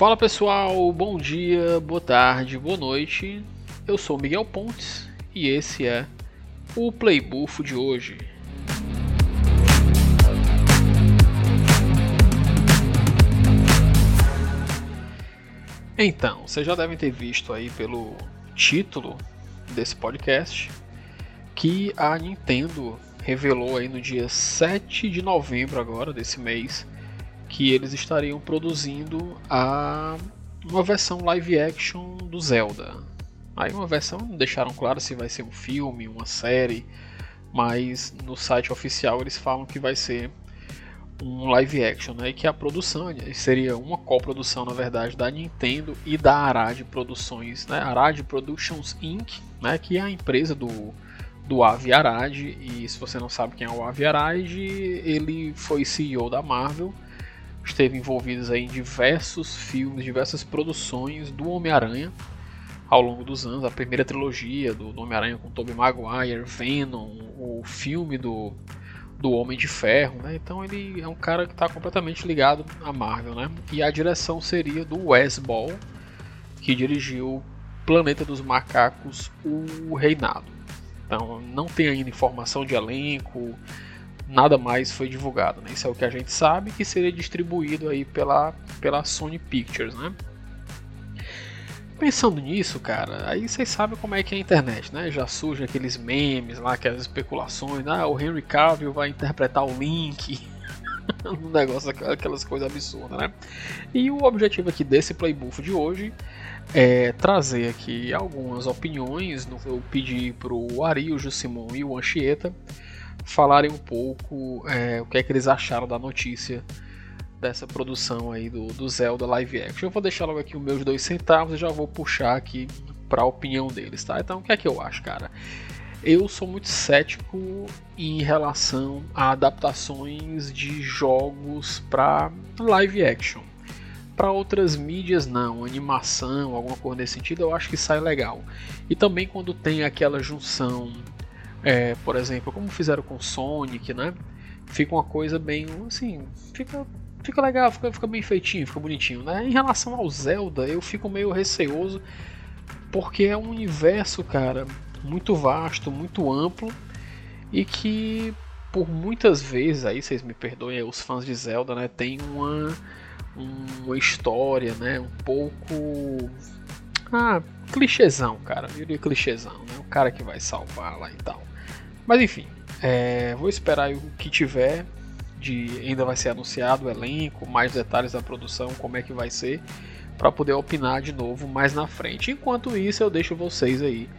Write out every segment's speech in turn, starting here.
Fala pessoal, bom dia, boa tarde, boa noite. Eu sou Miguel Pontes e esse é o Playbuffo de hoje. Então, vocês já devem ter visto aí pelo título desse podcast que a Nintendo revelou aí no dia 7 de novembro agora desse mês que eles estariam produzindo a uma versão live action do Zelda. Aí uma versão não deixaram claro se vai ser um filme, uma série, mas no site oficial eles falam que vai ser um live action, né? E que a produção seria uma coprodução, na verdade, da Nintendo e da Arad Produções, né? Arad Productions Inc., né? Que é a empresa do do Avi Arad. E se você não sabe quem é o Avi Arad, ele foi CEO da Marvel, esteve envolvido aí em diversos filmes, diversas produções do Homem-Aranha ao longo dos anos. A primeira trilogia do, do Homem-Aranha com Tobey Maguire, Venom, o filme do do Homem de Ferro, né? Então ele é um cara que está completamente ligado à Marvel, né? E a direção seria do Wes Ball, que dirigiu Planeta dos Macacos, O Reinado. Então não tem ainda informação de elenco, nada mais foi divulgado, né? Isso é o que a gente sabe que seria distribuído aí pela, pela Sony Pictures, né? Pensando nisso, cara, aí vocês sabem como é que é a internet, né? Já surgem aqueles memes lá, aquelas especulações, ah, o Henry Cavill vai interpretar o Link, um negócio, aquelas coisas absurdas, né? E o objetivo aqui desse playbuff de hoje é trazer aqui algumas opiniões. Eu pedi para o Ari, o Jusimon e o Anchieta falarem um pouco é, o que é que eles acharam da notícia dessa produção aí do, do Zelda live action. Eu vou deixar logo aqui os meus dois centavos e já vou puxar aqui para a opinião deles, tá? Então, o que é que eu acho, cara? Eu sou muito cético em relação a adaptações de jogos para live action. Para outras mídias, não, animação, alguma coisa nesse sentido, eu acho que sai legal. E também quando tem aquela junção, é, por exemplo, como fizeram com Sonic, né? Fica uma coisa bem assim, fica fica legal, fica, fica bem feitinho, fica bonitinho, né? Em relação ao Zelda, eu fico meio receoso porque é um universo, cara, muito vasto, muito amplo e que por muitas vezes aí vocês me perdoem, os fãs de Zelda, né, tem uma uma história, né, um pouco ah, clichêzão, cara, eu diria clichêzão, né? O cara que vai salvar lá e tal. Mas enfim, é, vou esperar o que tiver de ainda vai ser anunciado o elenco, mais detalhes da produção, como é que vai ser, para poder opinar de novo mais na frente. Enquanto isso, eu deixo vocês aí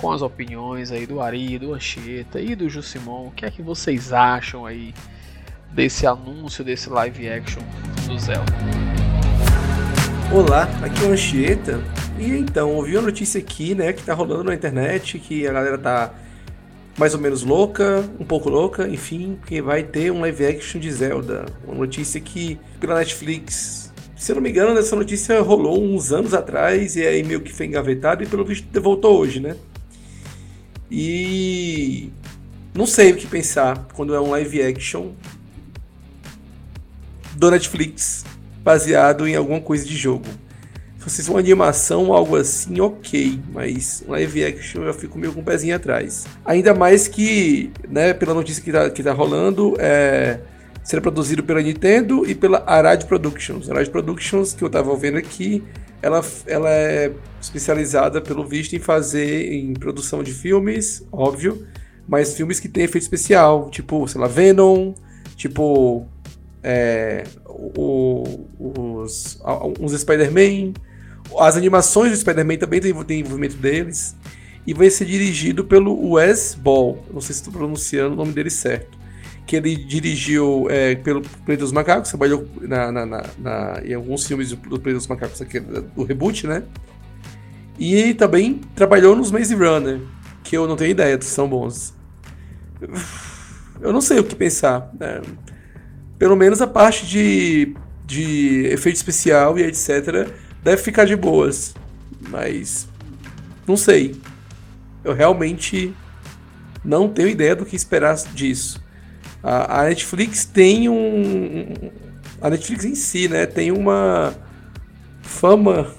com as opiniões aí do Ari, do Anchieta e do Jusimon. O que é que vocês acham aí desse anúncio desse live action do Zelda? Olá, aqui é o Anchieta. E então, ouvi uma notícia aqui, né, que tá rolando na internet, que a galera tá mais ou menos louca, um pouco louca, enfim, que vai ter um live action de Zelda. Uma notícia que pela Netflix, se eu não me engano, essa notícia rolou uns anos atrás e aí meio que foi engavetado e pelo visto voltou hoje, né? E não sei o que pensar quando é um live action do Netflix baseado em alguma coisa de jogo fosse uma animação, algo assim, ok. Mas live action eu fico meio com o um pezinho atrás. Ainda mais que, né, pela notícia que tá, que tá rolando, é ser produzido pela Nintendo e pela Arad Productions. Arad Productions, que eu tava vendo aqui, ela, ela é especializada, pelo visto, em fazer em produção de filmes, óbvio, mas filmes que tem efeito especial, tipo, sei lá, Venom, tipo, é, o, os, uns Spider-Man, as animações do Spider-Man também tem envolvimento deles. E vai ser dirigido pelo Wes Ball. Não sei se estou pronunciando o nome dele certo. Que ele dirigiu é, pelo Planeta dos Macacos, trabalhou na, na, na, na, em alguns filmes do Planeta dos Macacos, aqui, do reboot, né? E também trabalhou nos Maze Runner, que eu não tenho ideia são bons. Eu não sei o que pensar. Né? Pelo menos a parte de, de efeito especial e etc deve ficar de boas. Mas não sei. Eu realmente não tenho ideia do que esperar disso. A, a Netflix tem um. A Netflix em si, né? Tem uma. fama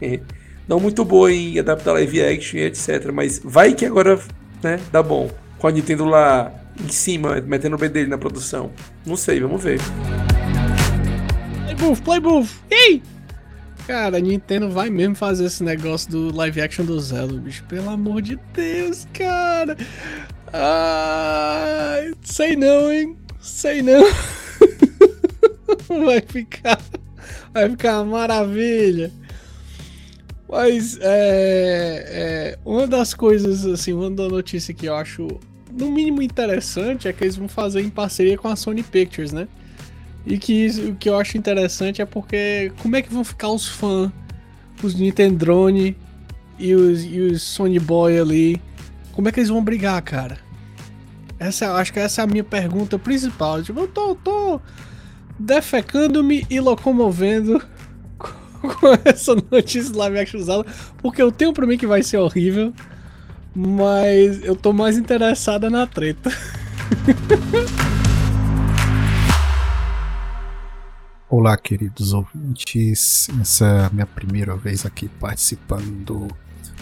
não muito boa em adaptar live action e etc. Mas vai que agora, né, dá bom. Com a Nintendo lá em cima, metendo o B dele na produção. Não sei, vamos ver. Play Booth, Play Booth! Ei! Cara, a Nintendo vai mesmo fazer esse negócio do live action do Zelda, bicho. Pelo amor de Deus, cara. Ai, sei não, hein? Sei não. vai ficar. Vai ficar uma maravilha. Mas é, é, uma das coisas, assim, uma da notícia que eu acho no mínimo interessante é que eles vão fazer em parceria com a Sony Pictures, né? E que o que eu acho interessante é porque como é que vão ficar os fãs, os Nintendrone e os, e os Sony Boy ali? Como é que eles vão brigar, cara? Essa, acho que essa é a minha pergunta principal. Tipo, eu tô, tô defecando-me e locomovendo com essa notícia live action usada, porque eu tenho pra mim que vai ser horrível, mas eu tô mais interessada na treta. Olá, queridos ouvintes. Essa é a minha primeira vez aqui participando do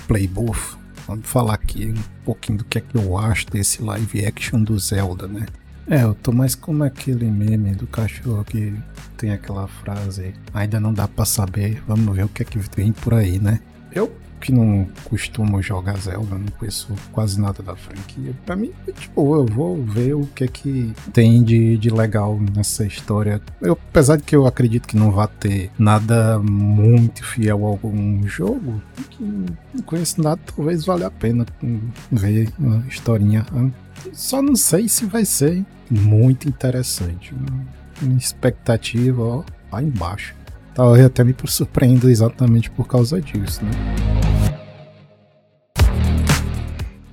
Playbooth. Vamos falar aqui um pouquinho do que é que eu acho desse live action do Zelda, né? É, eu tô mais como aquele meme do cachorro que tem aquela frase: ainda não dá para saber, vamos ver o que é que vem por aí, né? Eu que não costumo jogar Zelda, não conheço quase nada da franquia. Pra mim, tipo, eu vou ver o que é que tem de, de legal nessa história. Eu, apesar de que eu acredito que não vá ter nada muito fiel a algum jogo, que não conheço nada, talvez valha a pena ver uma historinha. Só não sei se vai ser muito interessante. Minha expectativa, ó, lá embaixo. Talvez até me surpreenda exatamente por causa disso, né?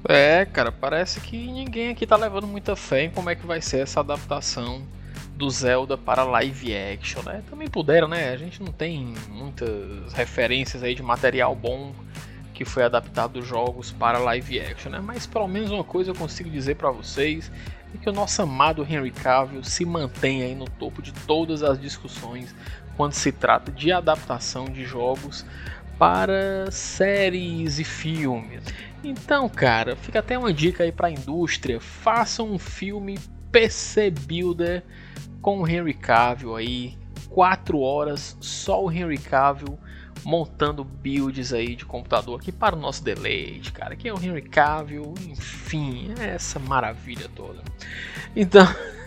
É, cara, parece que ninguém aqui tá levando muita fé em como é que vai ser essa adaptação do Zelda para live action, né? Também puderam, né? A gente não tem muitas referências aí de material bom que foi adaptado dos jogos para live action, né? Mas pelo menos uma coisa eu consigo dizer para vocês é que o nosso amado Henry Cavill se mantém aí no topo de todas as discussões quando se trata de adaptação de jogos para séries e filmes. Então, cara, fica até uma dica aí para a indústria: faça um filme PC Builder com o Henry Cavill aí, 4 horas só o Henry Cavill montando builds aí de computador aqui para o nosso deleite, cara. Que é o Henry Cavill, enfim, é essa maravilha toda. Então,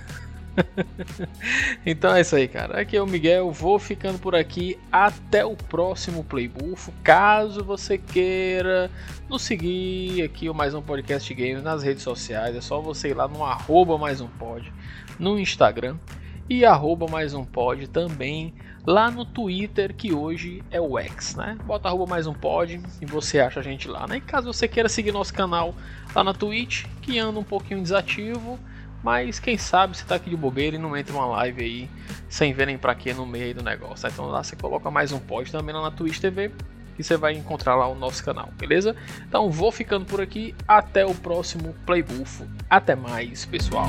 então é isso aí, cara. Aqui é o Miguel, vou ficando por aqui. Até o próximo Playbuff. Caso você queira nos seguir aqui o Mais Um Podcast Games nas redes sociais, é só você ir lá no arroba mais um pod no Instagram e arroba mais um pod também lá no Twitter, que hoje é o X, né? Bota arroba mais um pod e você acha a gente lá, né? E caso você queira seguir nosso canal lá na Twitch, que anda um pouquinho desativo, mas quem sabe você tá aqui de bobeira e não entra uma live aí sem ver nem pra quê no meio do negócio. Então lá você coloca mais um pod também lá na Twitch TV que você vai encontrar lá o nosso canal, beleza? Então vou ficando por aqui, até o próximo Playbufo. Até mais, pessoal.